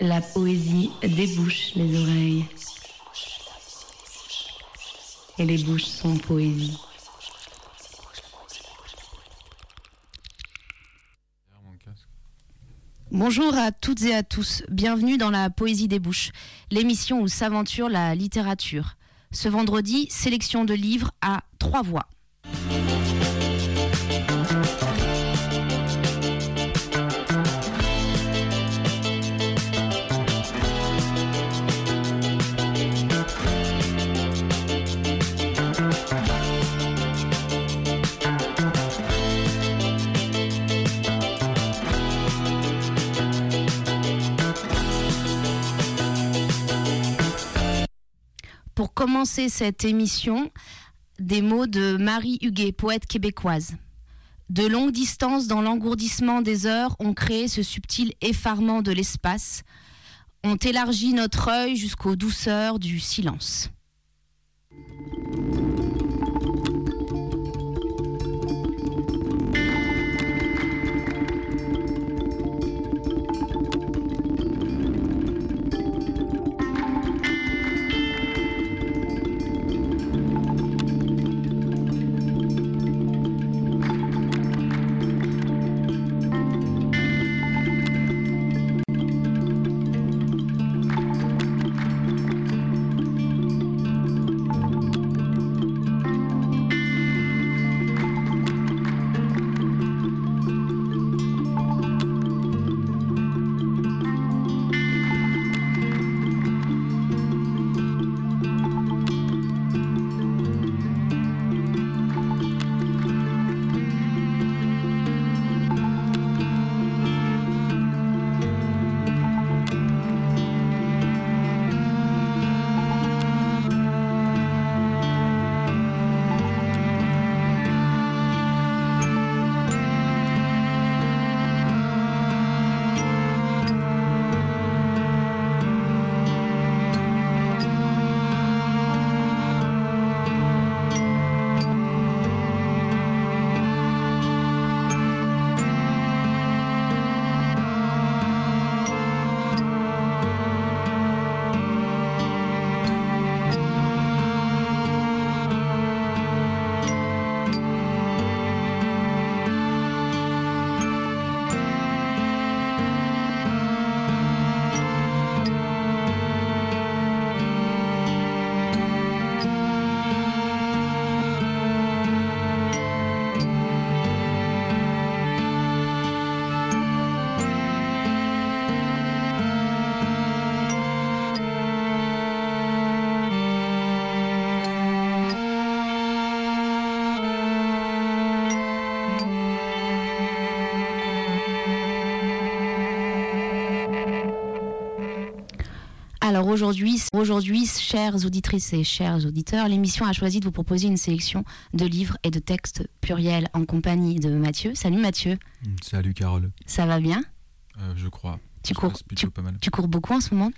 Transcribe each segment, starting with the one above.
La poésie débouche les oreilles. Et les bouches sont poésie. Bonjour à toutes et à tous, bienvenue dans la Poésie des Bouches, l'émission où s'aventure la littérature. Ce vendredi, sélection de livres à trois voix. Commencer cette émission, des mots de Marie Huguet, poète québécoise. De longues distances dans l'engourdissement des heures ont créé ce subtil effarement de l'espace, ont élargi notre œil jusqu'aux douceurs du silence. Alors aujourd'hui, aujourd'hui, chères auditrices et chers auditeurs, l'émission a choisi de vous proposer une sélection de livres et de textes pluriels en compagnie de Mathieu. Salut Mathieu. Salut Carole. Ça va bien? Euh, je crois. Tu cours, tu, pas mal. tu cours beaucoup en ce moment?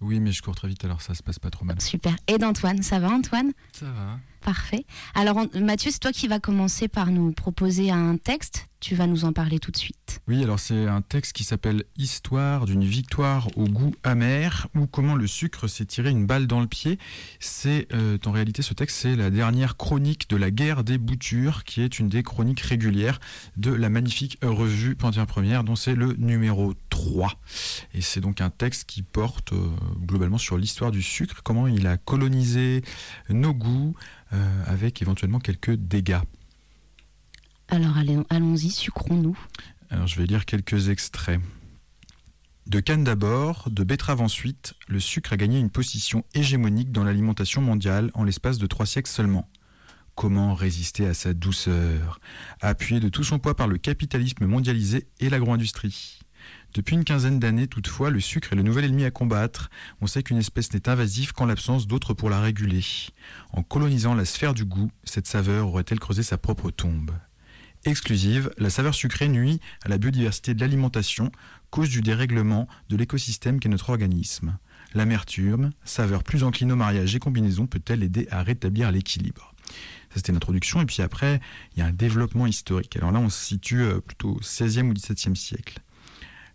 Oui, mais je cours très vite, alors ça se passe pas trop mal. Super. Et d'Antoine, ça va Antoine? Ça va. Parfait. Alors Mathieu, c'est toi qui vas commencer par nous proposer un texte. Tu vas nous en parler tout de suite. Oui, alors c'est un texte qui s'appelle Histoire d'une victoire au goût amer ou comment le sucre s'est tiré une balle dans le pied. C'est euh, en réalité ce texte, c'est la dernière chronique de la guerre des boutures, qui est une des chroniques régulières de la magnifique revue Panthéon Première, dont c'est le numéro 3. Et c'est donc un texte qui porte euh, globalement sur l'histoire du sucre, comment il a colonisé nos goûts, euh, avec éventuellement quelques dégâts. Alors allons-y, sucrons-nous. Alors je vais lire quelques extraits. De canne d'abord, de betterave ensuite, le sucre a gagné une position hégémonique dans l'alimentation mondiale en l'espace de trois siècles seulement. Comment résister à sa douceur, appuyé de tout son poids par le capitalisme mondialisé et l'agro-industrie Depuis une quinzaine d'années, toutefois, le sucre est le nouvel ennemi à combattre. On sait qu'une espèce n'est invasive qu'en l'absence d'autres pour la réguler. En colonisant la sphère du goût, cette saveur aurait-elle creusé sa propre tombe? Exclusive, la saveur sucrée nuit à la biodiversité de l'alimentation, cause du dérèglement de l'écosystème qu'est notre organisme. L'amertume, saveur plus encline au mariage et combinaison, peut-elle aider à rétablir l'équilibre? Ça, c'était l'introduction. Et puis après, il y a un développement historique. Alors là, on se situe euh, plutôt au 16e ou 17e siècle.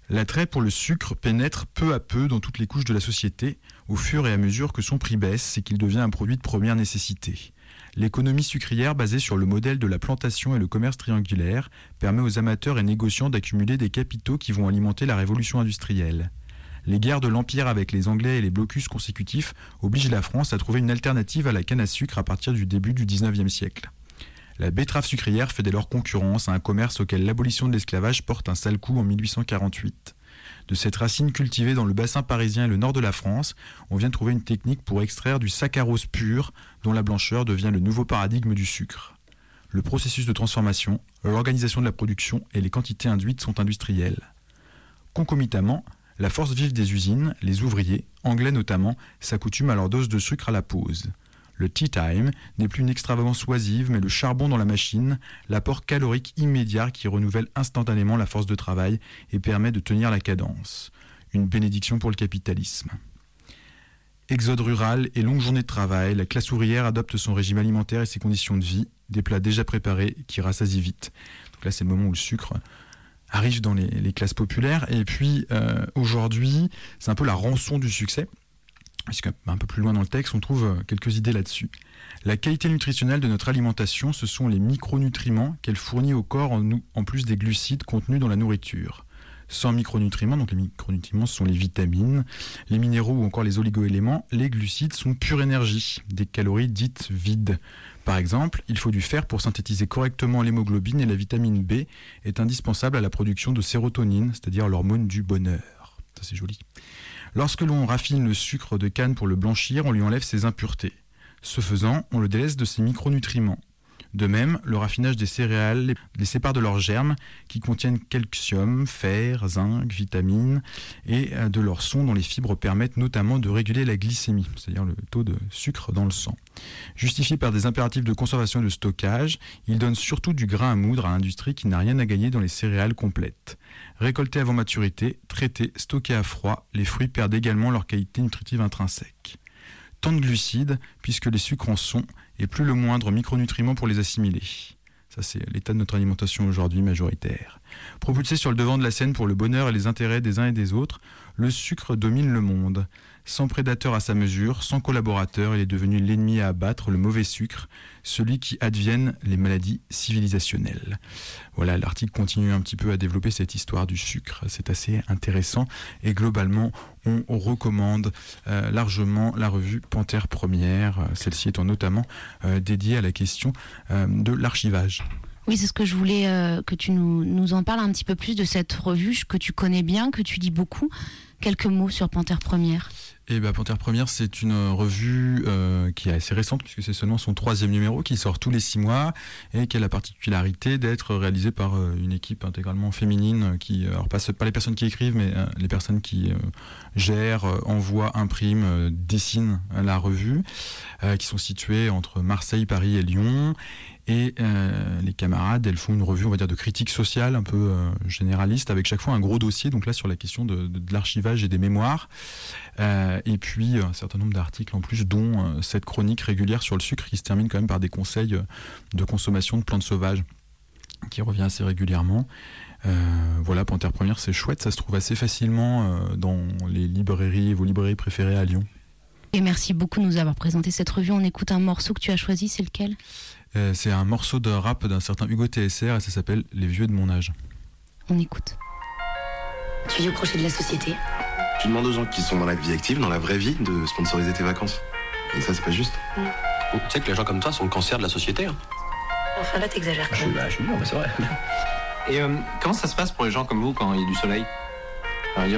L'attrait pour le sucre pénètre peu à peu dans toutes les couches de la société, au fur et à mesure que son prix baisse et qu'il devient un produit de première nécessité. L'économie sucrière basée sur le modèle de la plantation et le commerce triangulaire permet aux amateurs et négociants d'accumuler des capitaux qui vont alimenter la révolution industrielle. Les guerres de l'Empire avec les Anglais et les blocus consécutifs obligent la France à trouver une alternative à la canne à sucre à partir du début du XIXe siècle. La betterave sucrière fait dès lors concurrence à un commerce auquel l'abolition de l'esclavage porte un sale coup en 1848. De cette racine cultivée dans le bassin parisien et le nord de la France, on vient trouver une technique pour extraire du saccharose pur, dont la blancheur devient le nouveau paradigme du sucre. Le processus de transformation, l'organisation de la production et les quantités induites sont industrielles. Concomitamment, la force vive des usines, les ouvriers, anglais notamment, s'accoutument à leur dose de sucre à la pause. Le tea time n'est plus une extravagance oisive, mais le charbon dans la machine, l'apport calorique immédiat qui renouvelle instantanément la force de travail et permet de tenir la cadence. Une bénédiction pour le capitalisme. Exode rural et longue journée de travail, la classe ouvrière adopte son régime alimentaire et ses conditions de vie, des plats déjà préparés qui rassasient vite. Donc là, c'est le moment où le sucre arrive dans les, classes populaires. Et puis, euh, aujourd'hui, c'est un peu la rançon du succès puisque un peu plus loin dans le texte, on trouve euh, quelques idées là-dessus. La qualité nutritionnelle de notre alimentation, ce sont les micronutriments qu'elle fournit au corps en, en, plus des glucides contenus dans la nourriture. Sans micronutriments, donc les micronutriments sont les vitamines, les minéraux ou encore les oligoéléments, les glucides sont pure énergie, des calories dites vides. Par exemple, il faut du fer pour synthétiser correctement l'hémoglobine et la vitamine B est indispensable à la production de sérotonine, c'est-à-dire l'hormone du bonheur. Lorsque l'on raffine le sucre de canne pour le blanchir, on lui enlève ses impuretés. Ce faisant, on le délaisse de ses micronutriments. De même, le raffinage des céréales les sépare de leurs germes qui contiennent calcium, fer, zinc, vitamines et euh, de leur son dont les fibres permettent notamment de réguler la glycémie, c'est-à-dire le taux de sucre dans le sang. Justifié par des impératifs de conservation et de stockage, il donne surtout du grain à moudre à l'industrie qui n'a rien à gagner dans les céréales complètes. Récoltés avant maturité, traités, stockés à froid, les fruits perdent également leur qualité nutritive intrinsèque. Tant de glucides, puisque les sucres en sont, et plus le moindre micronutriment pour les assimiler. Ça, c'est l'état de notre alimentation aujourd'hui majoritaire. Propulsé sur le devant de la scène pour le bonheur et les intérêts des uns et des autres, le sucre domine le monde. Sans prédateur à sa mesure, sans collaborateur, il est devenu l'ennemi à abattre, le mauvais sucre, celui qui advienne les maladies civilisationnelles. Voilà, l'article continue un petit peu à développer cette histoire du sucre. C'est assez intéressant et globalement, on, recommande euh, largement la revue Panthère Première, celle-ci étant notamment euh, dédiée à la question euh, de l'archivage. Oui, c'est ce que je voulais que tu nous, nous, en parles un petit peu plus de cette revue que tu connais bien, que tu lis beaucoup. Quelques mots sur Panthère Première. Et bah, Panthère Première, c'est une revue euh, qui est assez récente, puisque c'est seulement son troisième numéro, qui sort tous les six mois, et qui a la particularité d'être réalisée par euh, une équipe intégralement féminine, qui, euh, alors pas, pas les personnes qui écrivent, mais les personnes qui gèrent, envoient, impriment, dessinent la revue, qui sont situées entre Marseille, Paris et Lyon. Et euh, les camarades, elles font une revue, on va dire, de critique sociale un peu euh, généraliste, avec chaque fois un gros dossier, donc là sur la question de, l'archivage et des mémoires. Euh, et puis un certain nombre d'articles en plus, dont cette chronique régulière sur le sucre qui se termine quand même par des conseils de consommation de plantes sauvages, qui revient assez régulièrement. voilà, Panthère Première, c'est chouette, ça se trouve assez facilement dans les librairies, vos librairies préférées à Lyon. Et merci beaucoup de nous avoir présenté cette revue. On écoute un morceau que tu as choisi, c'est lequel? C'est un morceau de rap d'un certain Hugo TSR et ça s'appelle Les vieux de mon âge. On écoute. Tu vis au crochet de la société Tu demandes aux gens qui sont dans la vie active, dans la vraie vie, de sponsoriser tes vacances. Et ça, c'est pas juste. Mm. tu sais que les gens comme toi sont le cancer de la société. Hein. Enfin, là, t'exagères. Je, bah, je suis mais c'est vrai. Et euh, comment ça se passe pour les gens comme vous quand il y a du soleil?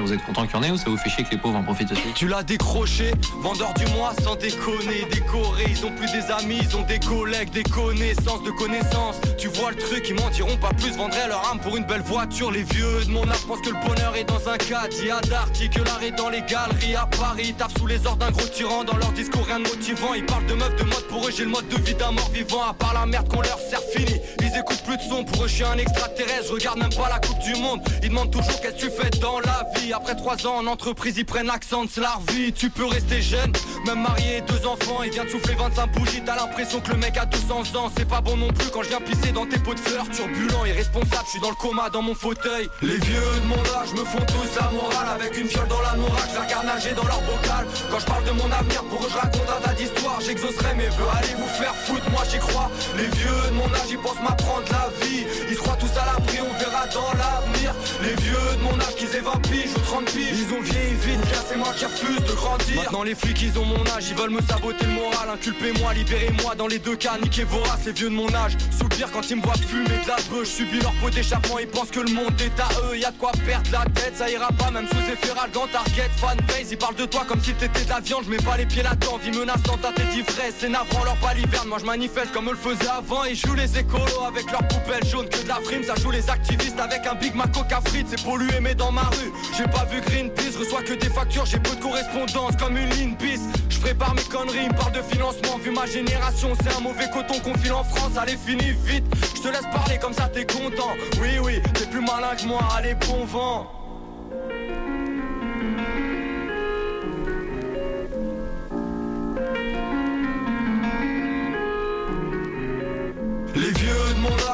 Vous êtes content qu'il y en ait ou ça vous fait que les pauvres en profitent aussi Tu l'as décroché, vendeur du mois sans déconner, décoré. Ils ont plus des amis, ils ont des collègues, des connaissances, de connaissances. Tu vois le truc, ils mentiront pas plus, vendraient leur âme pour une belle voiture. Les vieux de mon âge pensent que le bonheur est dans un cadre. Il y a que l'art dans les galeries à Paris. Tape sous les ordres d'un gros tyran, dans leur discours rien de motivant. Ils parlent de meufs, de mode, pour eux j'ai le mode de vie d'un mort vivant. À part la merde qu'on leur sert fini. Ils écoutent plus de son, pour eux je suis un extraterrestre. Je regarde même pas la Coupe du Monde. Ils demandent toujours qu'est-ce que tu fais dans la après trois ans en entreprise, ils prennent l'accent de la vie. Tu peux rester jeune, même marié, deux enfants. Il vient de souffler 25 bougies. T'as l'impression que le mec a 200 ans. C'est pas bon non plus quand je viens pisser dans tes pots de fleurs. Turbulent, irresponsable, je suis dans le coma dans mon fauteuil. Les vieux de mon âge me font tous la morale Avec une fiole dans la morale, je la nager dans leur bocal Quand je parle de mon avenir, pour eux je raconte un tas d'histoires J'exaucerai mes vœux, allez vous faire foutre, moi j'y crois Les vieux de mon âge, ils pensent m'apprendre la vie Ils se croient tous à l'abri, on dans l'avenir. Les vieux de mon âge, qu'ils aient 20 piges ou 30 piges Ils ont vieilli vite, bien c'est moi qui refuse de grandir. Maintenant les flics, ils ont mon âge, ils veulent me saboter le moral. Inculpez-moi, libérez-moi dans les deux cas, niquez vorace les vieux de mon âge. Soupir quand ils me voient fumer de la beuh, je subis leur pot d'échappement Ils pensent que le monde est à eux, y a de quoi perdre la tête Ça ira pas, même sous effet dans Target, fanbase Ils parlent de toi comme si t'étais de la viande, je mets pas les pieds là-dedans Vie menaçante à tes d'ivresse, c'est navrant leur paliverne Moi je manifeste comme eux le faisait avant. Ils jouent les écolos avec leurs poubelles jaunes que de la frime Ça joue les activistes avec un Big Mac Coca frites C'est pollué mais dans ma rue. J'ai pas vu Greenpeace, reçois que des factures J'ai peu de correspondance comme une ligne piste. Je prépare mes conneries, me parle de financement Vu ma génération, c'est un mauvais coton qu'on file en France. Allez finis vite, je te laisse parler comme ça t'es content. Oui oui, t'es plus malin que moi, allez bon vent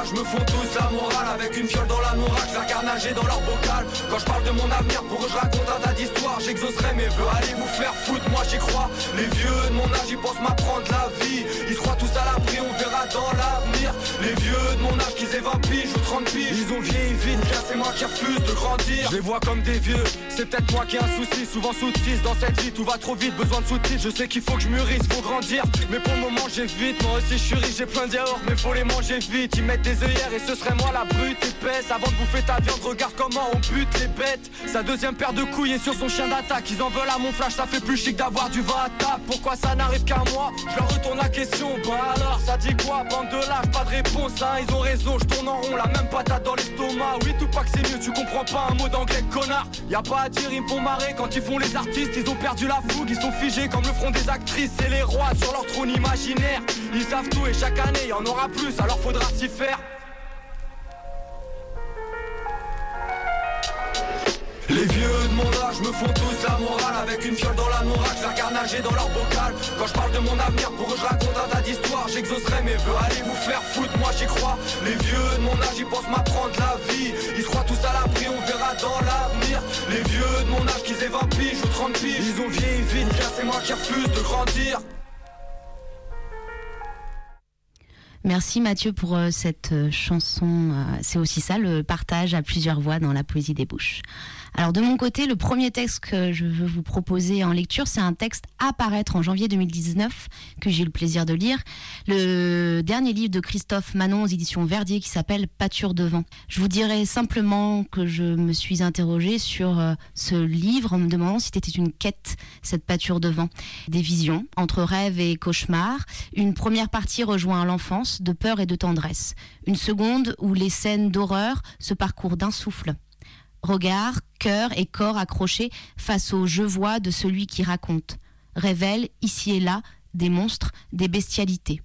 âge me font tous la morale Avec une fiole dans la morale, je la nager dans leur bocal. Quand je parle de mon avenir, pour eux je raconte un tas d'histoires. J'exaucerai mes vœux, allez vous faire foutre, moi j'y crois. Les vieux de mon âge, ils pensent m'apprendre la vie. Ils se croient tous à l'abri, on verra dans l'avenir. Les vieux de mon âge, qu'ils aient 20 piges ou 30 piges. Ils ont vieilli vite, c'est moi qui refuse de grandir. Je les vois comme des vieux, c'est peut-être moi qui ai un souci. Souvent sous dans cette vie, tout va trop vite, besoin de sous-titres. Je sais qu'il faut que je mûrisse, faut grandir. Mais pour le moment j'évite, moi aussi je suis riche, j'ai plein de Mais faut les manger vite, ils mettent des et ce serait moi la brute épaisse. Avant de bouffer ta viande, regarde comment on bute les bêtes. Sa deuxième paire de couilles est sur son chien d'attaque. Ils en veulent à mon flash, ça fait plus chic d'avoir du à table Pourquoi ça n'arrive qu'à moi? Je leur retourne la question, bah alors ça dit quoi? Bande de lâches, pas de réponse, hein, ils ont raison, je tourne en rond, la même patate dans l'estomac. Oui tout pas que c'est mieux, tu comprends pas un mot d'anglais connard. Y a pas à dire, ils me font marrer quand ils font les artistes. Ils ont perdu la fougue, ils sont figés comme le front des actrices. Et les rois sur leur trône imaginaire Ils savent tout et chaque année y en aura plus, alors faudra s'y faire. Les vieux de mon âge me font tous la morale. Avec une fiole dans la morale, je la nager dans leur bocal. Quand je parle de mon avenir, pour eux je raconte un tas d'histoires. J'exaucerai mes vœux, allez vous faire foutre, moi j'y crois. Les vieux de mon âge, ils pensent m'apprendre la vie. Ils se croient tous à l'abri, on verra dans l'avenir. Les vieux de mon âge, qu'ils aient 20 piges ou 30 piges. Ils ont vieilli vite, c'est moi qui refuse de grandir Merci Mathieu pour euh, cette euh, chanson. Euh, c'est aussi ça, le partage à plusieurs voix dans la poésie des bouches. Alors de mon côté, le premier texte que je veux vous proposer en lecture, c'est un texte à en janvier 2019 que j'ai eu le plaisir de lire. Le dernier livre de Christophe Manon aux éditions Verdier qui s'appelle Pâture de vent. Je vous dirais simplement que je me suis interrogée sur euh, ce livre en me demandant si c'était une quête, cette pâture de vent. Des visions entre rêve et cauchemar. Une première partie rejoint l'enfance de peur et de tendresse. Une seconde où les scènes d'horreur se parcourent d'un souffle regard, cœur et corps accrochés face au je vois de celui qui raconte, révèle ici et là des monstres, des bestialités.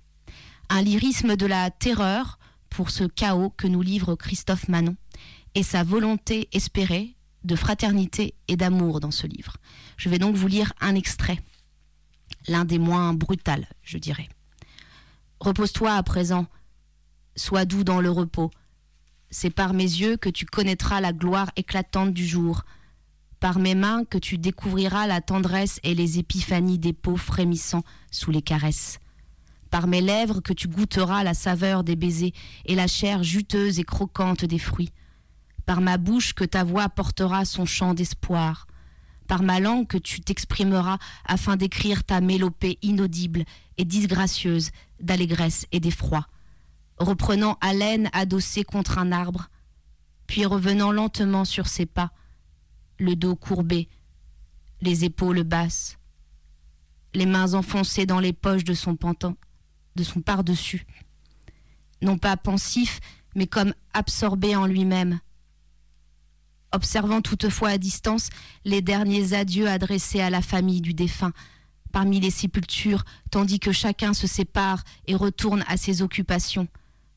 Un lyrisme de la terreur pour ce chaos que nous livre Christophe Manon et sa volonté espérée de fraternité et d'amour dans ce livre. Je vais donc vous lire un extrait, l'un des moins brutals, je dirais. Repose-toi à présent, sois doux dans le repos, c'est par mes yeux que tu connaîtras la gloire éclatante du jour, par mes mains que tu découvriras la tendresse et les épiphanies des peaux frémissant sous les caresses, par mes lèvres que tu goûteras la saveur des baisers et la chair juteuse et croquante des fruits, par ma bouche que ta voix portera son chant d'espoir, par ma langue que tu t'exprimeras afin d'écrire ta mélopée inaudible et disgracieuse d'allégresse et d'effroi reprenant haleine adossé contre un arbre, puis revenant lentement sur ses pas, le dos courbé, les épaules basses, les mains enfoncées dans les poches de son pantalon, de son par-dessus, non pas pensif, mais comme absorbé en lui-même, observant toutefois à distance les derniers adieux adressés à la famille du défunt, parmi les sépultures, tandis que chacun se sépare et retourne à ses occupations,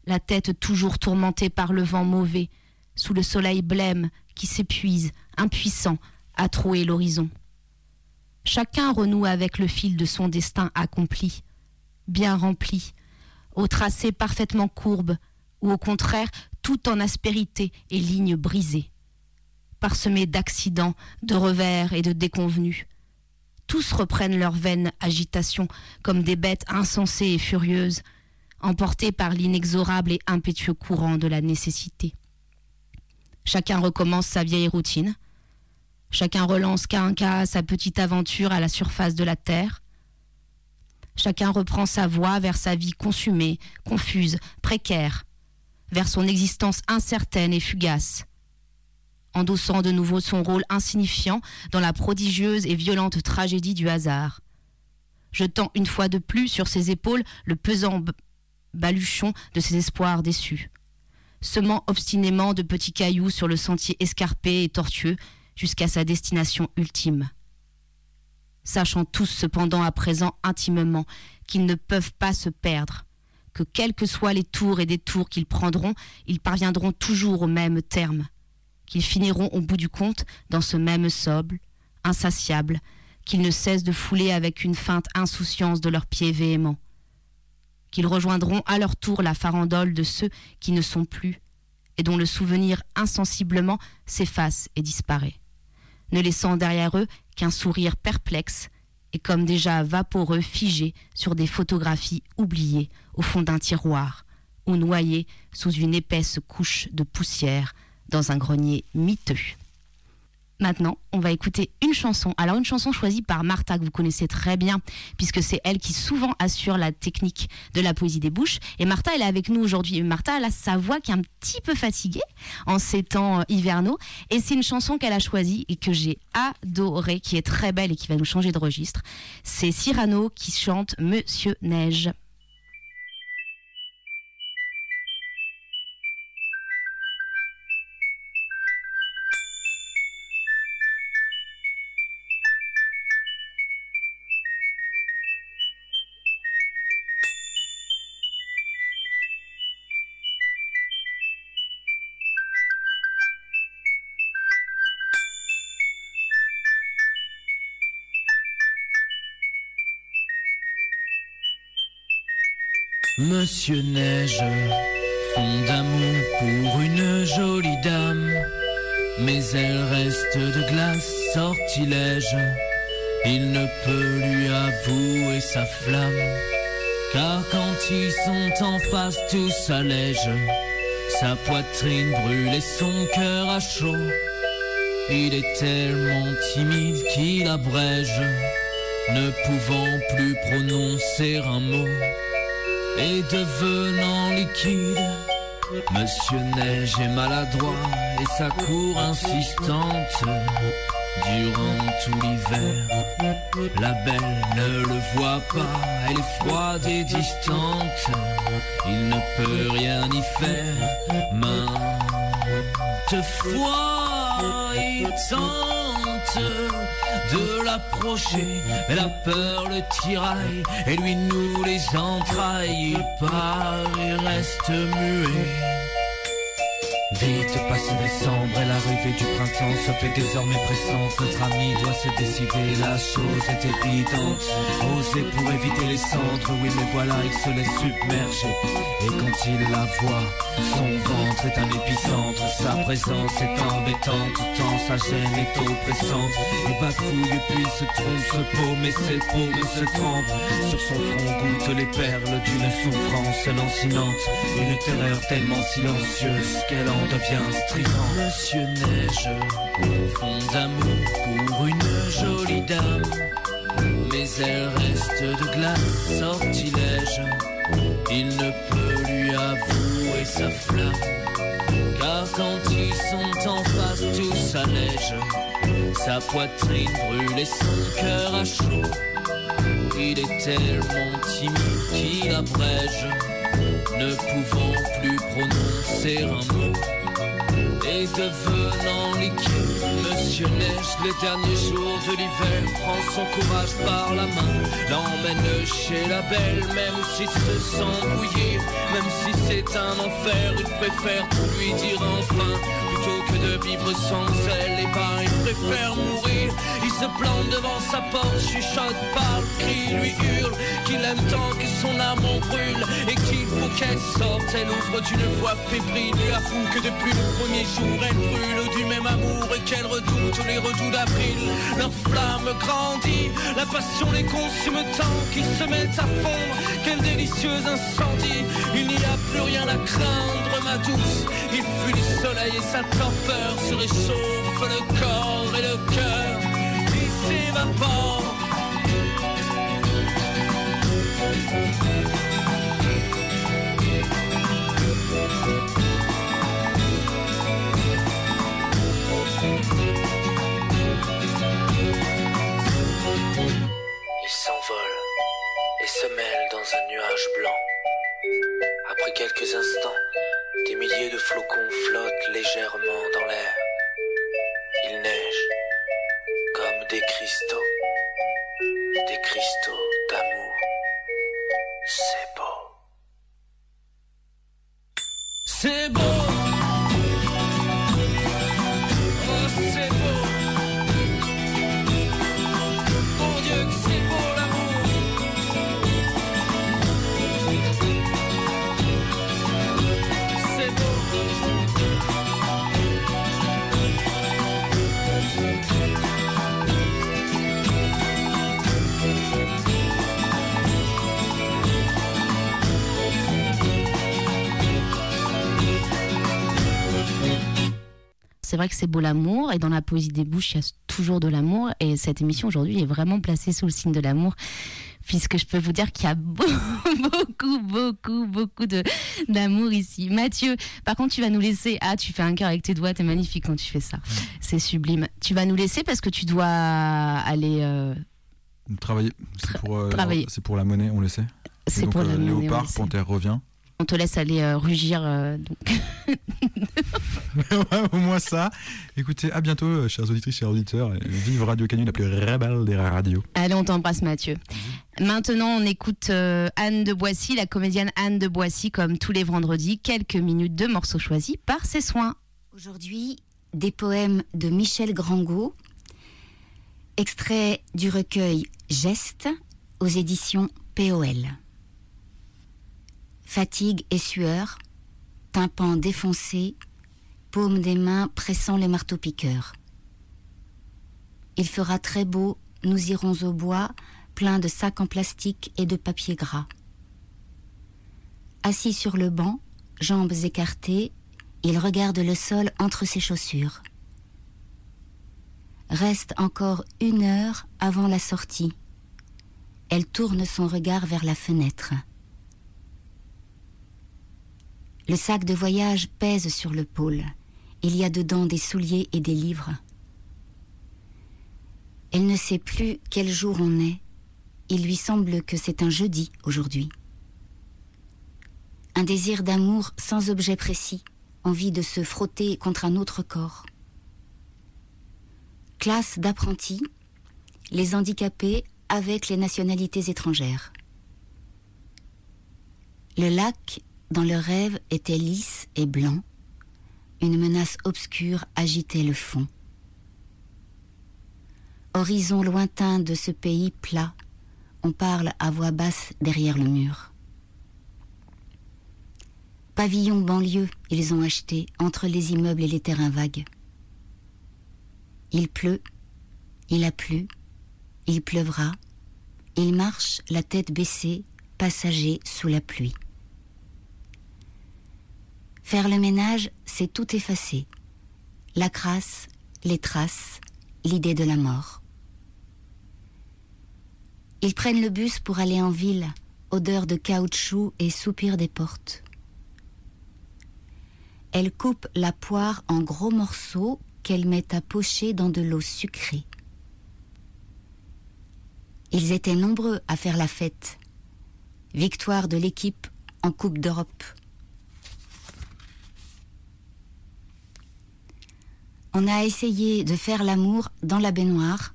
la tête toujours tourmentée par le vent mauvais, sous le soleil blême qui s'épuise, impuissant, à trouer l'horizon. Chacun renoue avec le fil de son destin accompli, bien rempli, au tracé parfaitement courbe, ou au contraire tout en aspérité et lignes brisées. parsemés d'accidents, de revers et de déconvenus. Tous reprennent leur vaine agitation comme des bêtes insensées et furieuses, emportées par l'inexorable et impétueux courant de la nécessité. Chacun recommence sa vieille routine. Chacun relance qu'à un cas sa petite aventure à la surface de la terre. Chacun reprend sa voie vers sa vie consumée, confuse, précaire, vers son existence incertaine et fugace, endossant de nouveau son rôle insignifiant dans la prodigieuse et violente tragédie du hasard, jetant une fois de plus sur ses épaules le pesant baluchon de ses espoirs déçus, semant obstinément de petits cailloux sur le sentier escarpé et tortueux jusqu'à sa destination ultime. Sachant tous cependant à présent intimement qu'ils ne peuvent pas se perdre, que quels que soient les tours et détours qu'ils prendront, ils parviendront toujours au même terme, qu'ils finiront au bout du compte dans ce même soble, insatiable, qu'ils ne cessent de fouler avec une feinte insouciance de leurs pieds véhéments, qu'ils rejoindront à leur tour la farandole de ceux qui ne sont plus, et dont le souvenir insensiblement s'efface et disparaît, ne laissant derrière eux qu'un sourire perplexe et comme déjà vaporeux figé sur des photographies oubliées au fond d'un tiroir ou noyées sous une épaisse couche de poussière dans un grenier miteux. Maintenant, on va écouter une chanson. Alors une chanson choisie par Martha que vous connaissez très bien puisque c'est elle qui souvent assure la technique de la poésie des bouches. Et Martha, elle est avec nous aujourd'hui. Martha, elle a sa voix qui est un petit peu fatiguée en ces temps euh, hivernaux. Et c'est une chanson qu'elle a choisie et que j'ai adorée, qui est très belle et qui va nous changer de registre. C'est Cyrano qui chante Monsieur Neige. Monsieur Neige, fond d'amour pour une jolie dame, mais elle reste de glace, sortilège. Il ne peut lui avouer sa flamme, car quand ils sont en face, tout s'allège. Sa poitrine brûle et son cœur a chaud. Il est tellement timide qu'il abrège, ne pouvant plus prononcer un mot et devenant liquide. Monsieur Neige est maladroit et sa cour insistante durant tout l'hiver. La belle ne le voit pas, elle est froide et distante. Il ne peut rien y faire. Maintes fois, il tente de l'approcher, mais la peur le tiraille et lui noue les entrailles. Il part et reste muet. Vite passe décembre et l'arrivée du printemps se fait désormais pressante. Notre ami doit se décider, la chose est évidente. Oser pour éviter les centres, oui mais voilà, il se laisse submerger. Et quand il la voit, son ventre est un épicentre. Sa présence est embêtante, tant sa gêne est oppressante. Il bafouille puis se trompe, se paume et ses paumes se trempent. Sur son front goûte les perles d'une souffrance lancinante. Une terreur tellement silencieuse qu'elle en devient strident. Monsieur Neige, fond d'amour pour une jolie dame. Mais elle reste de glace, sortilège. Il ne peut lui avouer sa flamme. Car quand ils sont en face, tout s'allège. Sa poitrine brûle et son cœur a chaud. Il est tellement timide qu'il abrège ne pouvant plus prononcer un mot. Et devenant liquide, Monsieur Neige, les derniers jours de l'hiver, prend son courage par la main, l'emmène chez la belle, même s'il se sent bouillir, même si c'est un enfer, il préfère lui dire enfin, plutôt que de vivre sans elle, et ben il préfère mourir, Il se plante devant sa porte, chuchote, parle, crie, lui qu'il aime tant que son amour brûle et qu'il faut qu'elle sorte. Elle ouvre d'une voix fébrile, lui avoue que depuis le premier jour elle brûle du même amour et qu'elle redoute les redoux d'avril. Leur flamme grandit, la passion les consume tant qu'ils se mettent à fondre. Quel délicieux incendie, il n'y a plus rien à craindre, ma douce. Il fuit le soleil et sa torpeur se réchauffe le corps et le cœur. Il s'évapore. Des cristaux, des cristaux d'amour. C'est beau. C'est beau. C'est vrai que c'est beau l'amour et dans la poésie des bouches, il y a toujours de l'amour et cette émission aujourd'hui est vraiment placée sous le signe de l'amour puisque je peux vous dire qu'il y a beau- beaucoup, beaucoup, beaucoup de d'amour ici. Mathieu, par contre, tu vas nous laisser. Ah, tu fais un cœur avec tes doigts, t'es magnifique quand tu fais ça. C'est sublime. Tu vas nous laisser parce que tu dois aller. euh, Travailler, c'est pour, euh, c'est pour la monnaie, on le sait. C'est pour la euh, monnaie, on Léopard. Panthère revient. On te laisse aller euh, rugir. euh, donc. Ouais, Au moins ça. Écoutez, à bientôt, euh, chers auditrices, chers auditeurs. et Vive Radio Canu, la plus rebelle des radios. Allez, on t'embrasse, Mathieu. Maintenant, on écoute euh, Anne de Boissy, la comédienne Anne de Boissy, comme tous les vendredis, quelques minutes de morceaux choisis par ses soins. Aujourd'hui, des poèmes de Michel Grangot, extrait du recueil Geste aux éditions POL. Fatigue et sueur, tympan défoncé, paume des mains pressant les marteaux-piqueurs. Il fera très beau, nous irons au bois, plein de sacs en plastique et de papier gras. Assis sur le banc, jambes écartées, il regarde le sol entre ses chaussures. Reste encore une heure avant la sortie. Elle tourne son regard vers la fenêtre. Le sac de voyage pèse sur le pôle. Il y a dedans des souliers et des livres. Elle ne sait plus quel jour on est. Il lui semble que c'est un jeudi aujourd'hui. Un désir d'amour sans objet précis, envie de se frotter contre un autre corps. Classe d'apprentis, les handicapés avec les nationalités étrangères. Le lac, dans le rêve, était lisse et blanc. Une menace obscure agitait le fond. Horizon lointain de ce pays plat, on parle à voix basse derrière le mur. Pavillon banlieue, ils ont acheté entre les immeubles et les terrains vagues. Il pleut, il a plu, il pleuvra, il marche la tête baissée, passager sous la pluie. Faire le ménage, c'est tout effacer. La crasse, les traces, l'idée de la mort. Ils prennent le bus pour aller en ville, odeur de caoutchouc et soupir des portes. Elle coupe la poire en gros morceaux qu'elle met à pocher dans de l'eau sucrée. Ils étaient nombreux à faire la fête. Victoire de l'équipe en Coupe d'Europe. On a essayé de faire l'amour dans la baignoire,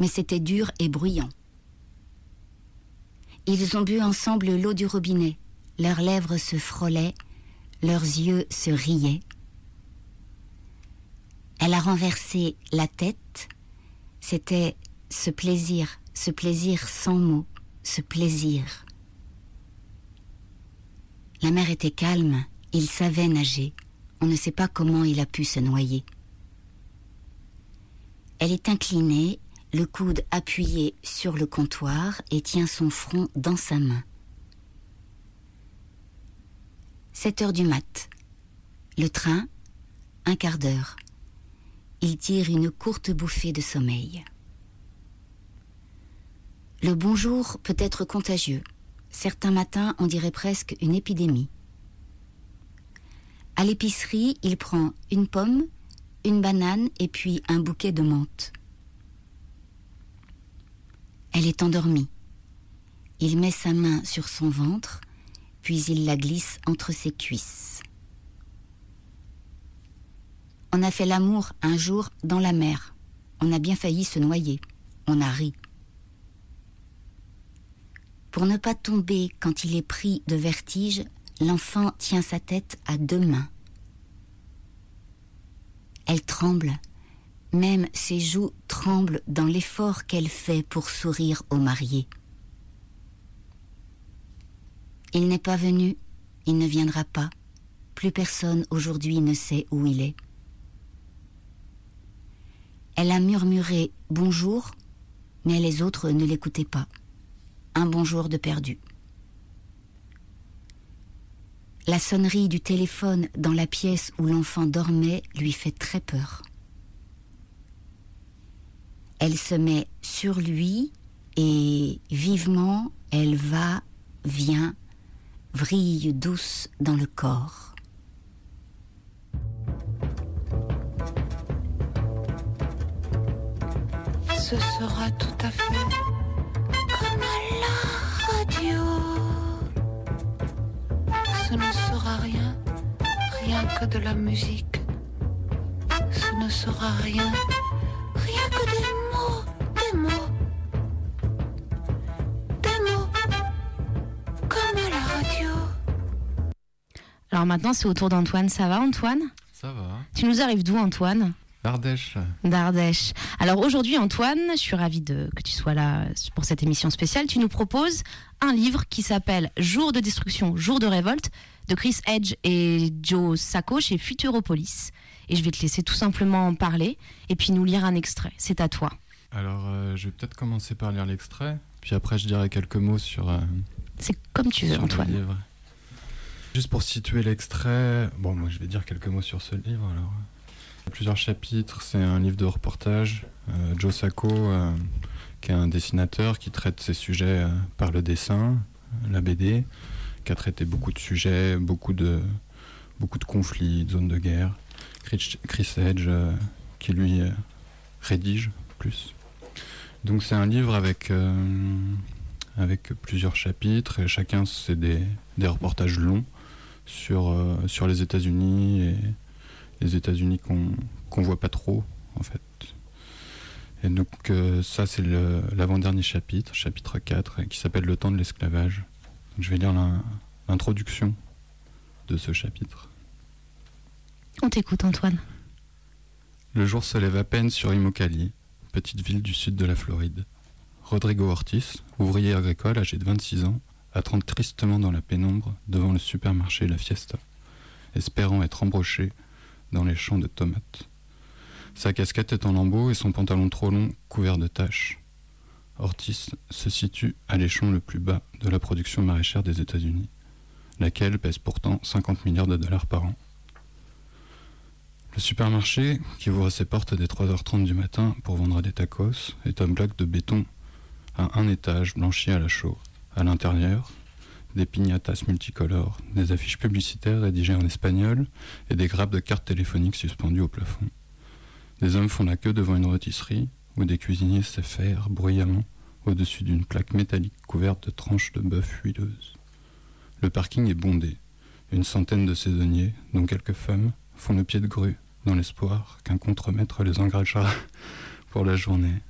mais c'était dur et bruyant. Ils ont bu ensemble l'eau du robinet, leurs lèvres se frôlaient, leurs yeux se riaient. Elle a renversé la tête, C'était ce plaisir, ce plaisir sans mots, ce plaisir. La mer était calme, il savait nager. On ne sait pas comment il a pu se noyer. Elle est inclinée, le coude appuyé sur le comptoir et tient son front dans sa main. 7 heures du mat. Le train, un quart d'heure. Il tire une courte bouffée de sommeil. Le bonjour peut être contagieux. Certains matins, on dirait presque une épidémie. À l'épicerie, il prend une pomme, une banane et puis un bouquet de menthe. Elle est endormie. Il met sa main sur son ventre, puis il la glisse entre ses cuisses. On a fait l'amour un jour dans la mer. On a bien failli se noyer. On a ri. Pour ne pas tomber quand il est pris de vertige, l'enfant tient sa tête à deux mains. Elle tremble, même ses joues tremblent dans l'effort qu'elle fait pour sourire au marié. Il n'est pas venu, il ne viendra pas. Plus personne aujourd'hui ne sait où il est. Elle a murmuré bonjour, mais les autres ne l'écoutaient pas. Un bonjour de perdu. La sonnerie du téléphone dans la pièce où l'enfant dormait lui fait très peur. Elle se met sur lui et vivement elle va, vient, vrille douce dans le corps. Ce sera tout à fait Ce ne sera rien, rien que de la musique. Ce ne sera rien, rien que des mots, des mots. Des mots, comme à la radio. Alors maintenant, c'est au tour d'Antoine. Ça va, Antoine? Ça va. Tu nous arrives d'où, Antoine? Ardèche. D'Ardèche. Alors aujourd'hui, Antoine, je suis ravie de, que tu sois là pour cette émission spéciale. Tu nous proposes un livre qui s'appelle Jour de destruction, jour de révolte de Chris Edge et Joe Sacco chez Futuropolis. Et je vais te laisser tout simplement en parler et puis nous lire un extrait. C'est à toi. Alors, euh, je vais peut-être commencer par lire l'extrait, puis après je dirai quelques mots sur. euh, C'est comme tu veux, le Antoine. livre. Juste pour situer l'extrait, bon, moi je vais dire quelques mots sur ce livre. Alors, plusieurs chapitres, c'est un livre de reportage. Euh, Joe Sacco, euh, qui est un dessinateur qui traite ces sujets euh, par le dessin, la BD, qui a traité beaucoup de sujets, beaucoup de, conflits, de zones de guerre. Chris, Edge, qui lui rédige plus. Donc c'est un livre avec, plusieurs chapitres et chacun c'est des, reportages longs sur, sur les États-Unis et les États-Unis qu'on qu'on voit pas trop en fait. Et donc euh, ça c'est l'avant-dernier chapitre, chapitre 4, qui s'appelle Le temps de l'esclavage. Je vais lire l'in- l'introduction de ce chapitre. On t'écoute, Antoine. Le jour se lève à peine sur Immokalee, petite ville du sud de la Floride. Rodrigo Ortiz, ouvrier agricole âgé de 26 ans, attend tristement dans la pénombre devant le supermarché La Fiesta, espérant être embauché dans les champs de tomates. Sa casquette est en lambeaux et son pantalon trop long couvert de taches. Ortiz se situe à l'échelon le plus bas de la production maraîchère des États-Unis, laquelle pèse pourtant 50 milliards de dollars par an. Le supermarché, qui ouvre ses portes dès 3h30 du matin pour vendre des tacos, est un bloc de béton à un étage blanchi à la chaux. À l'intérieur, des piñatas multicolores, des affiches publicitaires rédigées en espagnol et des grappes de cartes téléphoniques suspendues au plafond. Des hommes font la queue devant une rôtisserie où des cuisiniers s'affairent bruyamment au-dessus d'une plaque métallique couverte de tranches de bœuf huileuses. Le parking est bondé. Une centaine de saisonniers, dont quelques femmes, font le pied de grue dans l'espoir qu'un contremaître les engagera pour la journée.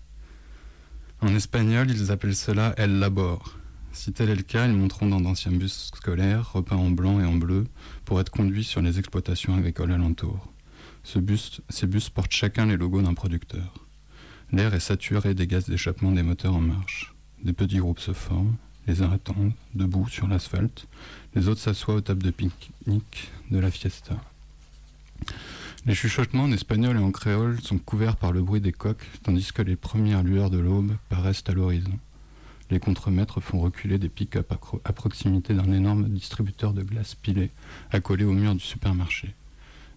En espagnol, ils appellent cela El Labor. Si tel est le cas, ils monteront dans d'anciens bus scolaires, repeints en blanc et en bleu, pour être conduits sur les exploitations agricoles bus, ces bus portent chacun les logos d'un producteur. L'air est saturé des gaz d'échappement des moteurs en marche. Des petits groupes se forment, les uns attendent, debout sur l'asphalte, les autres s'assoient aux tables de pique-nique de la fiesta. Les chuchotements en espagnol et en créole sont couverts par le bruit des coques, tandis que les premières lueurs de l'aube paraissent à l'horizon. Les contremaîtres font reculer des pick-up à, proximité d'un énorme distributeur de glace pilée accolé au mur du supermarché.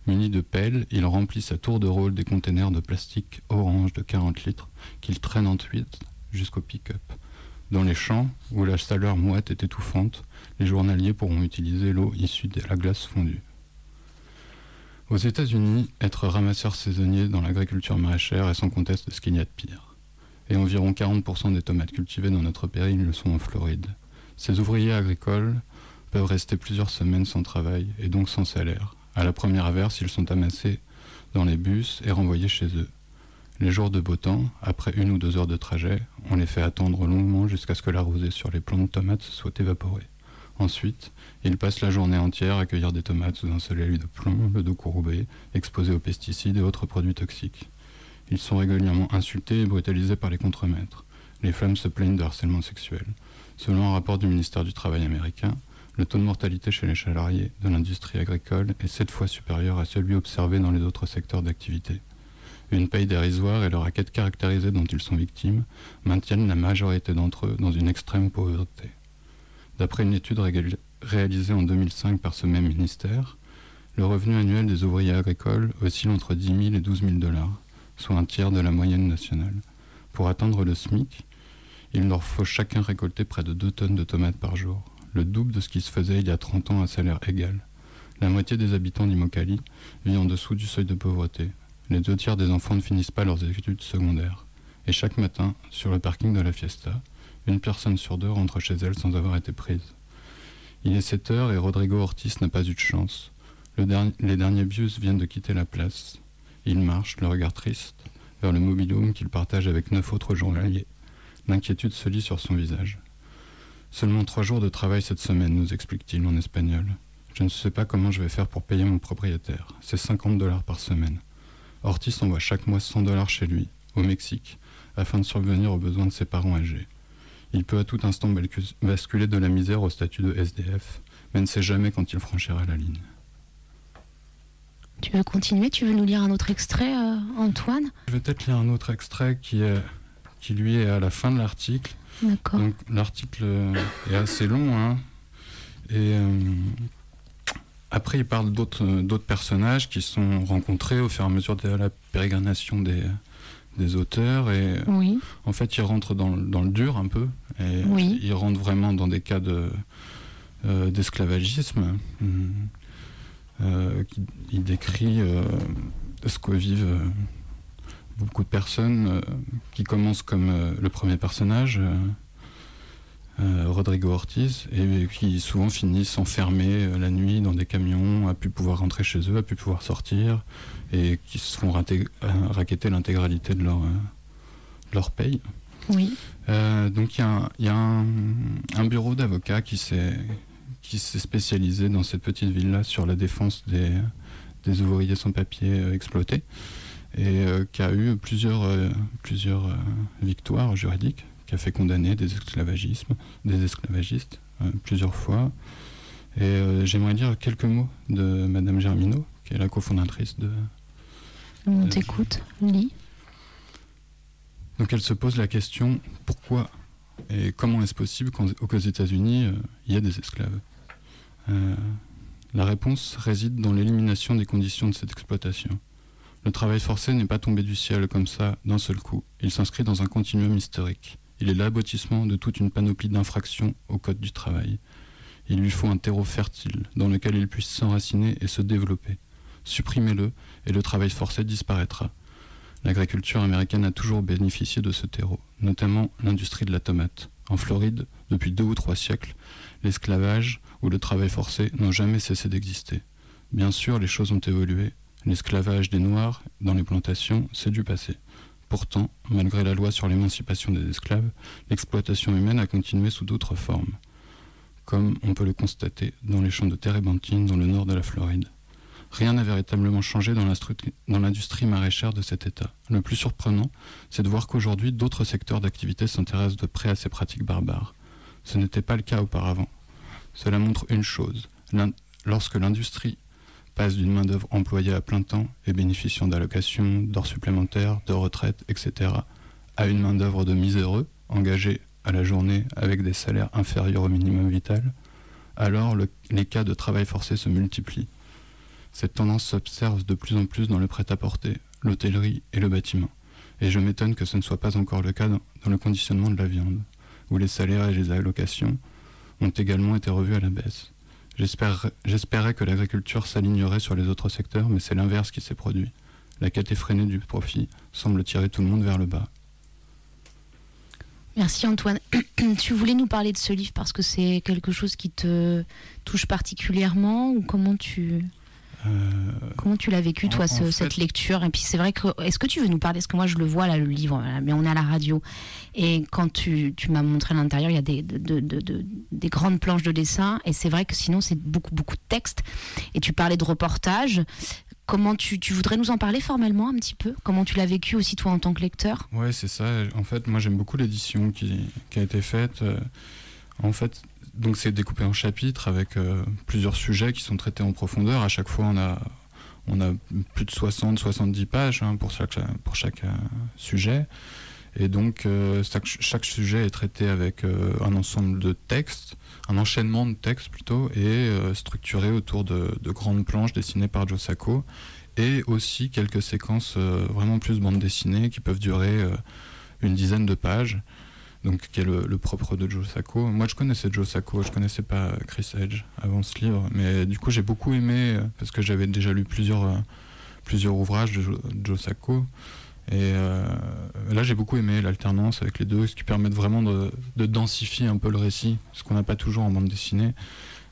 Munis de pelles, ils remplissent à tour de rôle des containers de plastique orange de 40 litres qu'ils traînent ensuite jusqu'au pick-up. Dans les champs, où la chaleur moite est étouffante, les journaliers pourront utiliser l'eau issue de la glace fondue. Aux États-Unis, être ramasseur saisonnier dans l'agriculture maraîchère est sans conteste ce qu'il y a de pire. Et environ 40% des tomates cultivées dans notre pays le sont en Floride. Ces ouvriers agricoles peuvent rester plusieurs semaines sans travail et donc sans salaire. À la première averse, ils sont amassés dans les bus et renvoyés chez eux. Les jours de beau temps, après une ou deux heures de trajet, on les fait attendre longuement jusqu'à ce que la rosée sur les plants de tomates soit évaporée. Ensuite, ils passent la journée entière à cueillir des tomates sous un soleil de plomb, le dos courbé, exposés aux pesticides et autres produits toxiques. Ils sont régulièrement insultés et brutalisés par les contremaîtres. Les femmes se plaignent de harcèlement sexuel. Selon un rapport du ministère du Travail américain, le taux de mortalité chez les salariés de l'industrie agricole est sept fois supérieur à celui observé dans les autres secteurs d'activité. Une paye dérisoire et le racket caractérisé dont ils sont victimes maintiennent la majorité d'entre eux dans une extrême pauvreté. D'après une étude réalisée en 2005 par ce même ministère, le revenu annuel des ouvriers agricoles oscille entre 10 000 et 12 000 dollars, soit un tiers de la moyenne nationale. Pour atteindre le SMIC, il leur faut chacun récolter près de 2 tonnes de tomates par jour, le double de ce qui se faisait il y a 30 ans à salaire égal. La moitié des habitants d'Imokali vit en dessous du seuil de pauvreté. Les deux tiers des enfants ne finissent pas leurs études secondaires. Et chaque matin, sur le parking de la Fiesta, une personne sur deux rentre chez elle sans avoir été prise. Il est 7 heures et Rodrigo Ortiz n'a pas eu de chance. les derniers bus viennent de quitter la place. Il marche, le regard triste, vers le mobilhome qu'il partage avec neuf autres journaliers. L'inquiétude se lit sur son visage. Seulement trois jours de travail cette semaine, nous explique-t-il en espagnol. Je ne sais pas comment je vais faire pour payer mon propriétaire. C'est 50 dollars par semaine. Ortiz envoie chaque mois 100 dollars chez lui, au Mexique, afin de survenir aux besoins de ses parents âgés. Il peut à tout instant basculer de la misère au statut de SDF, mais ne sait jamais quand il franchira la ligne. Tu veux continuer? Tu veux nous lire un autre extrait, euh, Antoine? Je vais peut-être lire un autre extrait qui, est, qui lui est à la fin de l'article. D'accord. Donc l'article est assez long, hein, et euh, après il parle d'autres personnages qui sont rencontrés au fur et à mesure de la pérégrination des, des auteurs. Et en fait ils rentrent dans, dans, le dur un peu. Et ils rentrent vraiment dans des cas de euh, d'esclavagisme. Hum. Euh, il décrit euh, ce que vivent beaucoup de personnes qui commencent comme le premier personnage Rodrigo Ortiz et qui souvent finissent enfermés la nuit dans des camions, à pu pouvoir rentrer chez eux, à pu pouvoir sortir, et qui se font euh, raqueter l'intégralité de leur, euh, leur paye. Oui. Euh, donc il y a, un, un, bureau d'avocats qui s'est qui s'est spécialisé dans cette petite ville-là sur la défense des, des ouvriers sans papier exploités et qui a eu plusieurs, plusieurs victoires juridiques, qui a fait condamner des esclavagismes, des esclavagistes plusieurs fois. Et j'aimerais dire quelques mots de Madame Germino, qui est la cofondatrice de, on t'écoute, lis. Donc elle se pose la question pourquoi et comment est-ce possible qu'aux États-Unis, euh, il y a des esclaves? Euh, La réponse réside dans l'élimination des conditions de cette exploitation. Le travail forcé n'est pas tombé du ciel comme ça d'un seul coup. Il s'inscrit dans un continuum historique. Il est l'aboutissement de toute une panoplie d'infractions au code du travail. Il lui faut un terreau fertile dans lequel il puisse s'enraciner et se développer supprimez-le et le travail forcé disparaîtra. L'agriculture américaine a toujours bénéficié de ce terreau, notamment l'industrie de la tomate. En Floride, depuis deux ou trois siècles, l'esclavage ou le travail forcé n'ont jamais cessé d'exister. Bien sûr, les choses ont évolué. L'esclavage des Noirs dans les plantations, c'est du passé. Pourtant, malgré la loi sur l'émancipation des esclaves, l'exploitation humaine a continué sous d'autres formes, comme on peut le constater dans les champs de térébenthine dans le nord de la Floride. Rien n'a véritablement changé dans l'industrie maraîchère de cet État. Le plus surprenant, c'est de voir qu'aujourd'hui, d'autres secteurs d'activité s'intéressent de près à ces pratiques barbares. Ce n'était pas le cas auparavant. Cela montre une chose. Lorsque l'industrie passe d'une main-d'œuvre employée à plein temps et bénéficiant d'allocations, d'heures supplémentaires, de retraite, etc., à une main-d'œuvre de miséreux, engagée à la journée avec des salaires inférieurs au minimum vital, alors les cas de travail forcé se multiplient. Cette tendance s'observe de plus en plus dans le prêt-à-porter, l'hôtellerie et le bâtiment. Et je m'étonne que ce ne soit pas encore le cas dans le conditionnement de la viande, où les salaires et les allocations ont également été revus à la baisse. J'espérais que l'agriculture s'alignerait sur les autres secteurs, mais c'est l'inverse qui s'est produit. La quête effrénée du profit semble tirer tout le monde vers le bas. Merci Antoine. tu voulais nous parler de ce livre parce que c'est quelque chose qui te touche particulièrement ou comment tu... Euh, Comment tu l'as vécu, toi, cette lecture Et puis, c'est vrai que. Est-ce que tu veux nous parler Parce que moi, je le vois, là, le livre, mais on est à la radio. Et quand tu, tu m'as montré à l'intérieur, il y a des, de, de, des grandes planches de dessin. Et c'est vrai que sinon, c'est beaucoup, beaucoup de texte. Et tu parlais de reportage. Comment tu, tu, voudrais nous en parler formellement un petit peu? Comment tu l'as vécu aussi, toi, en tant que lecteur? Ouais, c'est ça. En fait, moi, j'aime beaucoup l'édition qui, qui, a été faite. Euh, en fait, donc c'est découpé en chapitres avec euh, plusieurs sujets qui sont traités en profondeur. À chaque fois, on a, plus de 60-70 pages hein, pour chaque, pour chaque euh, sujet. Et donc, euh, chaque, sujet est traité avec un ensemble de textes, un enchaînement de textes plutôt, et structuré autour de, de, grandes planches dessinées par Joe Sacco, et aussi quelques séquences vraiment plus bande dessinée qui peuvent durer une dizaine de pages donc qui est le, propre de Joe Sacco. Moi, je connaissais Joe Sacco, je connaissais pas Chris Edge avant ce livre, mais du coup, j'ai beaucoup aimé euh, parce que j'avais déjà lu plusieurs, euh, plusieurs ouvrages de Joe, Sacco. Et euh, là, j'ai beaucoup aimé l'alternance avec les deux, ce qui permet vraiment de, densifier un peu le récit, ce qu'on n'a pas toujours en bande dessinée,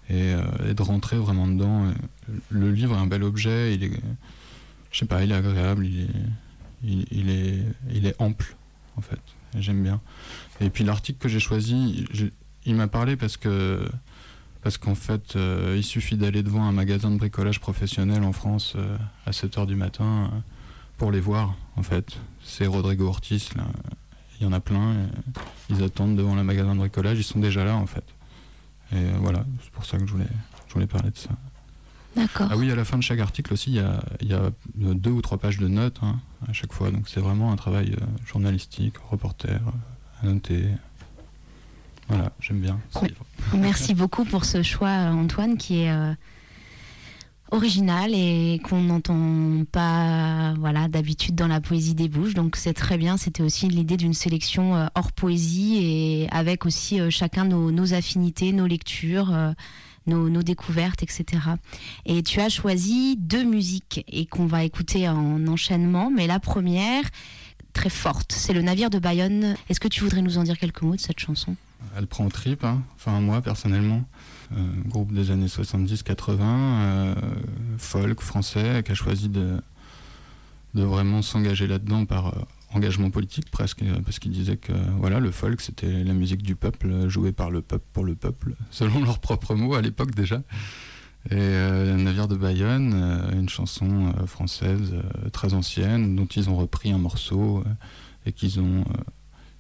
et, de rentrer vraiment dedans. Le livre est un bel objet, il est, je sais pas, il est agréable, il est, il est, il est ample en fait. J'aime bien. Et puis l'article que j'ai choisi, il m'a parlé parce que parce qu'en fait, euh, il suffit d'aller devant un magasin de bricolage professionnel en France euh, à 7h du matin euh, pour les voir, en fait. C'est Rodrigo Ortiz, là. Il y en a plein. ils attendent devant le magasin de bricolage, ils sont déjà là, en fait. Et voilà, c'est pour ça que je voulais, je voulais parler de ça. D'accord. Ah oui, à la fin de chaque article aussi, il y a, il y a deux ou trois pages de notes hein, à chaque fois. Donc c'est vraiment un travail journalistique, reporter, voilà, j'aime bien. Merci beaucoup pour ce choix, Antoine, qui est euh, original et qu'on n'entend pas voilà, d'habitude dans la poésie des bouches. Donc c'est très bien. C'était aussi l'idée d'une sélection euh, hors poésie et avec aussi euh, chacun nos, affinités, nos lectures. Nos, découvertes, etc. Et tu as choisi deux musiques et qu'on va écouter en enchaînement, mais la première, très forte. C'est le navire de Bayonne. Est-ce que tu voudrais nous en dire quelques mots de cette chanson? Elle prend au trip, hein. enfin moi personnellement. Euh, groupe des années 70-80, euh, folk français, qui a choisi de, de vraiment s'engager là-dedans par euh, engagement politique presque, parce qu'il disait que voilà, le folk c'était la musique du peuple, jouée par le peuple pour le peuple, selon leurs propres mots à l'époque déjà. Et euh, Navire de Bayonne, euh, une chanson euh, française très ancienne dont ils ont repris un morceau et qu'ils ont,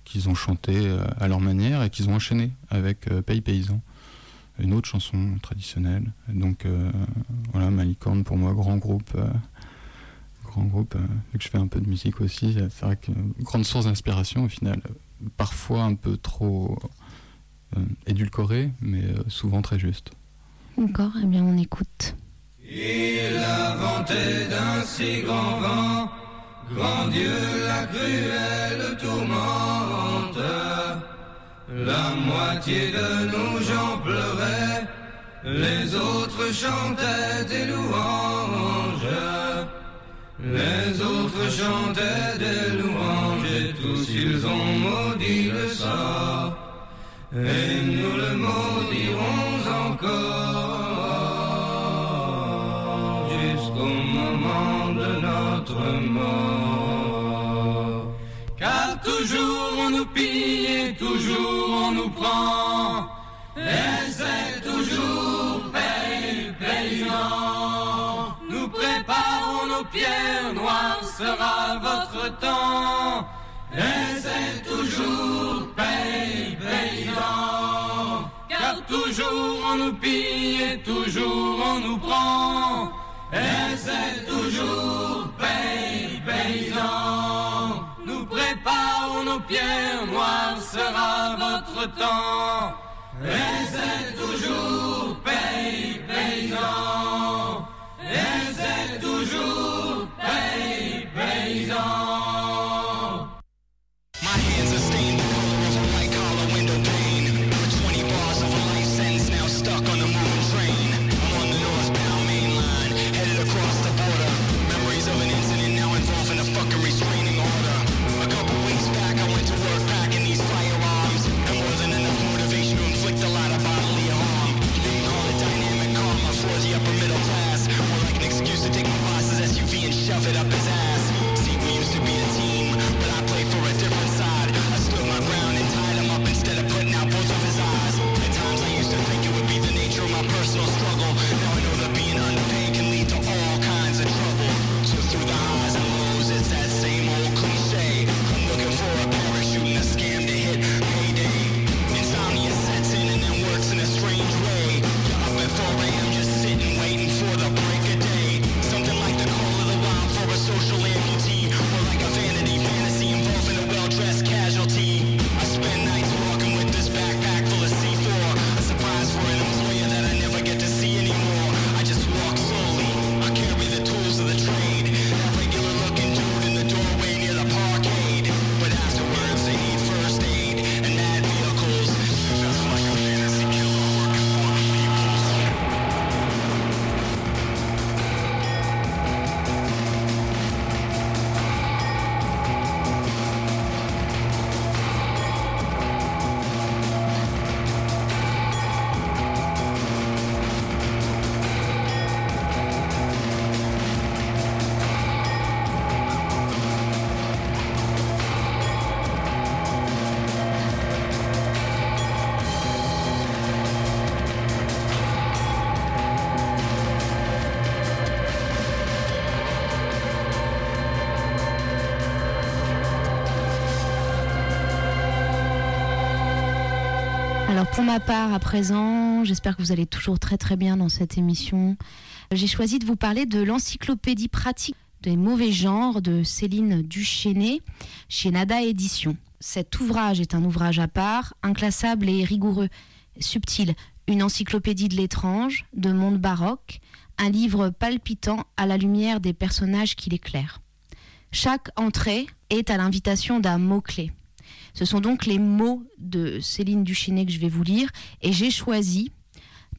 qu'ils ont chanté à leur manière et qu'ils ont enchaîné avec Pays Paysan, une autre chanson traditionnelle. Donc voilà, Malicorne pour moi, grand groupe. Grand groupe, vu que je fais un peu de musique aussi, c'est vrai que grande source d'inspiration au final, parfois un peu trop édulcorée, mais souvent très juste. Encore Eh bien, on écoute. Il a vanté d'un si grand vent, grand Dieu, la cruelle tourmente. La moitié de nous j'en pleurais, les autres chantaient des louanges. Les autres chantaient des louanges et tous ils ont maudit le sort. Et nous le maudirons encore. mort. Car toujours on nous pille et toujours on nous prend. Pierres noires sera votre temps. Et c'est toujours paye paysan. Car toujours on nous pille et toujours on nous prend. C'est toujours paye paysan. Nous préparons nos pierres noires sera votre temps. Et c'est toujours paye paysan. Paye pour ma part, à présent, j'espère que vous allez toujours très très bien dans cette émission. J'ai choisi de vous parler de l'encyclopédie pratique des mauvais genres de Céline Duchesnay chez Nada Édition. Cet ouvrage est un ouvrage à part, inclassable et rigoureux, subtil, une encyclopédie de l'étrange, de monde baroque, un livre palpitant à la lumière des personnages qui l'éclairent. Chaque entrée est à l'invitation d'un mot-clé. Ce sont donc les mots de Céline Duchesnay que je vais vous lire et j'ai choisi,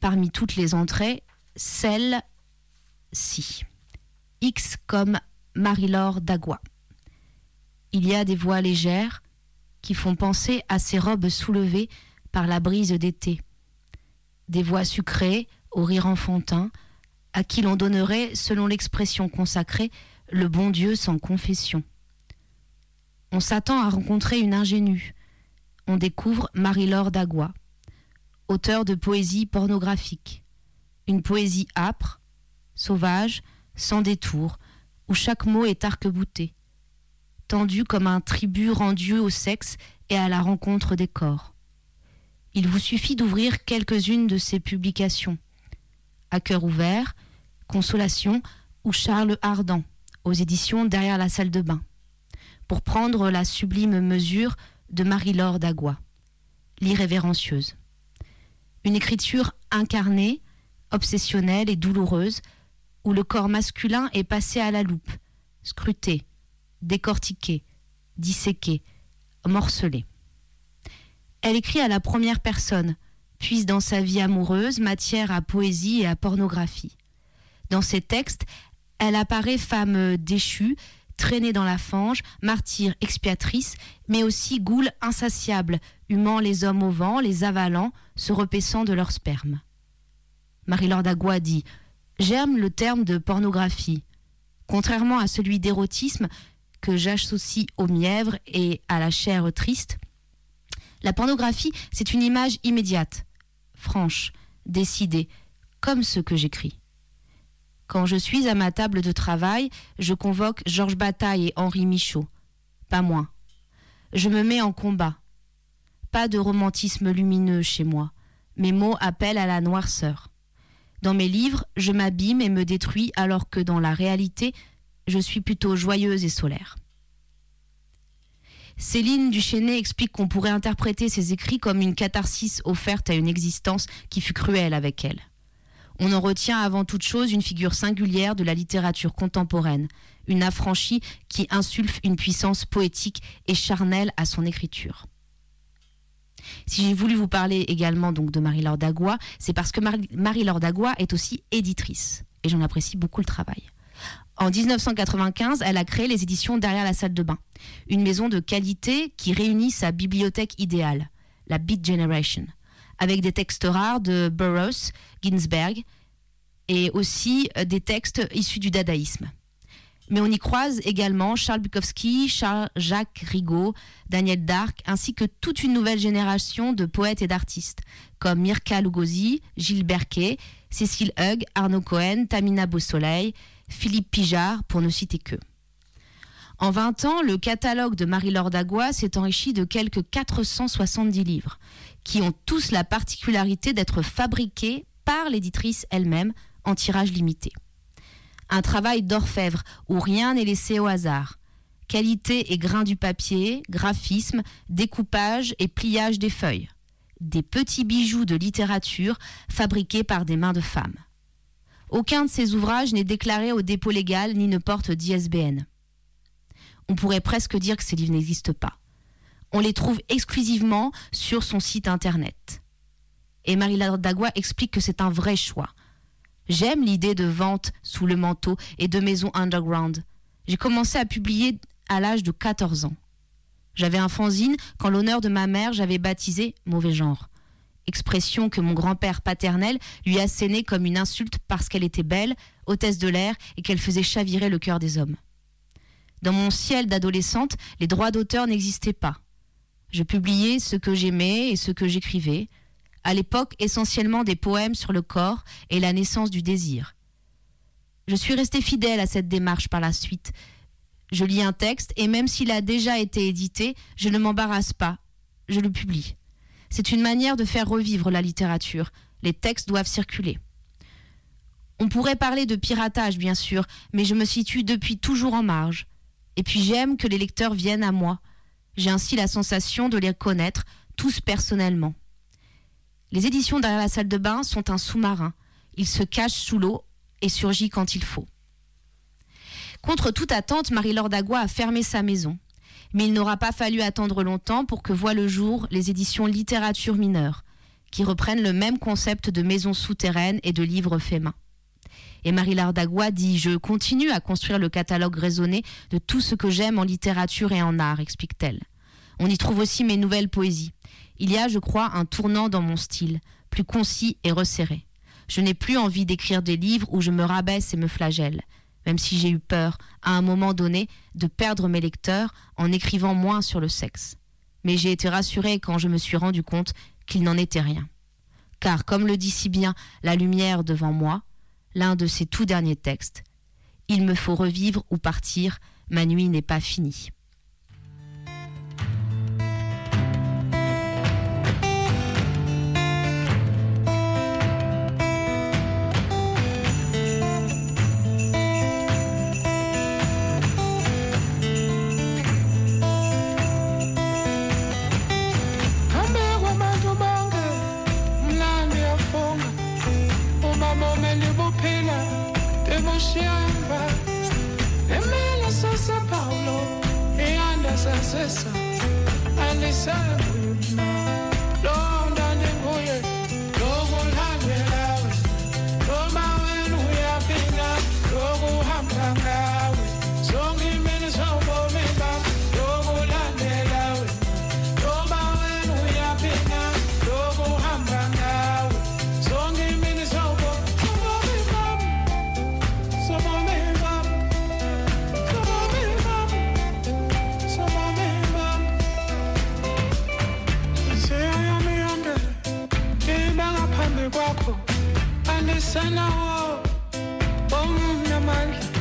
parmi toutes les entrées, celle-ci. X comme Marie-Laure Dagua. Il y a des voix légères qui font penser à ces robes soulevées par la brise d'été. Des voix sucrées, au rire enfantin, à qui l'on donnerait, selon l'expression consacrée, le bon Dieu sans confession. On s'attend à rencontrer une ingénue. On découvre Marie-Laure Dagua, auteur de poésie pornographique. Une poésie âpre, sauvage, sans détour, où chaque mot est arc-bouté, tendu comme un tribut rendu au sexe et à la rencontre des corps. Il vous suffit d'ouvrir quelques-unes de ses publications. À cœur ouvert, Consolation ou Charles Ardent, aux éditions Derrière la salle de bain pour prendre la sublime mesure de Marie-Laure Dagua, l'irrévérencieuse. Une écriture incarnée, obsessionnelle et douloureuse, où le corps masculin est passé à la loupe, scruté, décortiqué, disséqué, morcelé. Elle écrit à la première personne, puise dans sa vie amoureuse matière à poésie et à pornographie. Dans ses textes, elle apparaît femme déchue, traînée dans la fange, martyre expiatrice, mais aussi goule insatiable, humant les hommes au vent, les avalant, se repaissant de leur sperme. Marie-Laure dit J'aime le terme de pornographie. Contrairement à celui d'érotisme que j'associe au mièvre et à la chair triste, la pornographie, c'est une image immédiate, franche, décidée, comme ce que j'écris. Quand je suis à ma table de travail, je convoque Georges Bataille et Henri Michaud. Pas moins. Je me mets en combat. Pas de romantisme lumineux chez moi. Mes mots appellent à la noirceur. Dans mes livres, je m'abîme et me détruis alors que dans la réalité, je suis plutôt joyeuse et solaire. Céline Duchesnay explique qu'on pourrait interpréter ses écrits comme une catharsis offerte à une existence qui fut cruelle avec elle. On en retient avant toute chose une figure singulière de la littérature contemporaine, une affranchie qui insulfe une puissance poétique et charnelle à son écriture. Si j'ai voulu vous parler également donc de Marie-Laure Dagua, c'est parce que Marie-Laure Dagua est aussi éditrice et j'en apprécie beaucoup le travail. En 1995, elle a créé les éditions Derrière la salle de bain, une maison de qualité qui réunit sa bibliothèque idéale, la Beat Generation, avec des textes rares de Burroughs, Ginsberg et aussi euh, des textes issus du dadaïsme. Mais on y croise également Charles Bukowski, Jacques Rigaud, Daniel Dark, ainsi que toute une nouvelle génération de poètes et d'artistes, comme Mirka Lugosi, Gilles Berquet, Cécile Hugg, Arnaud Cohen, Tamina Beausoleil, Philippe Pijard, pour ne citer que. En 20 ans, le catalogue de Marie-Laure Dagua s'est enrichi de quelques 470 livres, qui ont tous la particularité d'être fabriqués par l'éditrice elle-même en tirage limité. Un travail d'orfèvre où rien n'est laissé au hasard. Qualité et grain du papier, graphisme, découpage et pliage des feuilles. Des petits bijoux de littérature fabriqués par des mains de femmes. Aucun de ces ouvrages n'est déclaré au dépôt légal ni ne porte d'ISBN. On pourrait presque dire que ces livres n'existent pas. On les trouve exclusivement sur son site internet. Et Marie-Laure Dagua explique que c'est un vrai choix. J'aime l'idée de vente sous le manteau et de maison underground. J'ai commencé à publier à l'âge de 14 ans. J'avais un fanzine quand l'honneur de ma mère j'avais baptisé mauvais genre expression que mon grand-père paternel lui assénait comme une insulte parce qu'elle était belle, hôtesse de l'air et qu'elle faisait chavirer le cœur des hommes. Dans mon ciel d'adolescente, les droits d'auteur n'existaient pas. Je publiais ce que j'aimais et ce que j'écrivais, à l'époque essentiellement des poèmes sur le corps et la naissance du désir. Je suis restée fidèle à cette démarche par la suite. Je lis un texte et même s'il a déjà été édité, je ne m'embarrasse pas, je le publie. C'est une manière de faire revivre la littérature. Les textes doivent circuler. On pourrait parler de piratage, bien sûr, mais je me situe depuis toujours en marge. Et puis j'aime que les lecteurs viennent à moi. J'ai ainsi la sensation de les connaître, tous personnellement. Les éditions derrière la salle de bain sont un sous-marin. Il se cache sous l'eau et surgit quand il faut. Contre toute attente, Marie-Laure Dagua a fermé sa maison mais il n'aura pas fallu attendre longtemps pour que voient le jour les éditions littérature mineure, qui reprennent le même concept de maison souterraine et de livres faits main. Et Marie Lardagua dit Je continue à construire le catalogue raisonné de tout ce que j'aime en littérature et en art, explique-t-elle. On y trouve aussi mes nouvelles poésies. Il y a, je crois, un tournant dans mon style, plus concis et resserré. Je n'ai plus envie d'écrire des livres où je me rabaisse et me flagelle même si j'ai eu peur, à un moment donné, de perdre mes lecteurs en écrivant moins sur le sexe. Mais j'ai été rassurée quand je me suis rendu compte qu'il n'en était rien. Car, comme le dit si bien La lumière devant moi, l'un de ses tout derniers textes, Il me faut revivre ou partir, ma nuit n'est pas finie. she embraced. Emile says Paulo, he understands his son, and he said, kwakho. Andisanawo omnye amandla.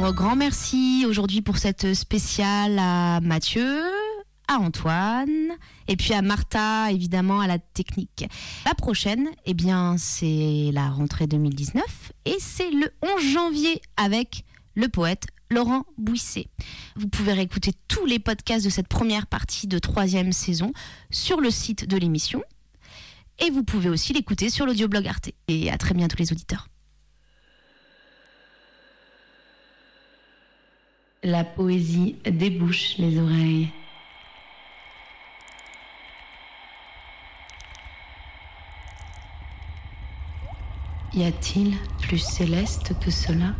Euh, grand merci aujourd'hui pour cette spéciale à Mathieu, à Antoine, et puis à Martha, évidemment, à la technique. La prochaine, eh bien, c'est la rentrée 2019, et c'est le 11 janvier avec le poète Laurent Bouisset. Vous pouvez réécouter tous les podcasts de cette première partie de troisième saison sur le site de l'émission. Et vous pouvez aussi l'écouter sur l'audioblog Arte. Et à très bientôt les auditeurs. La poésie débouche les oreilles. Y a-t-il plus céleste que cela?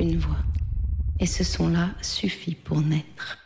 Une voix. Et ce son-là suffit pour naître.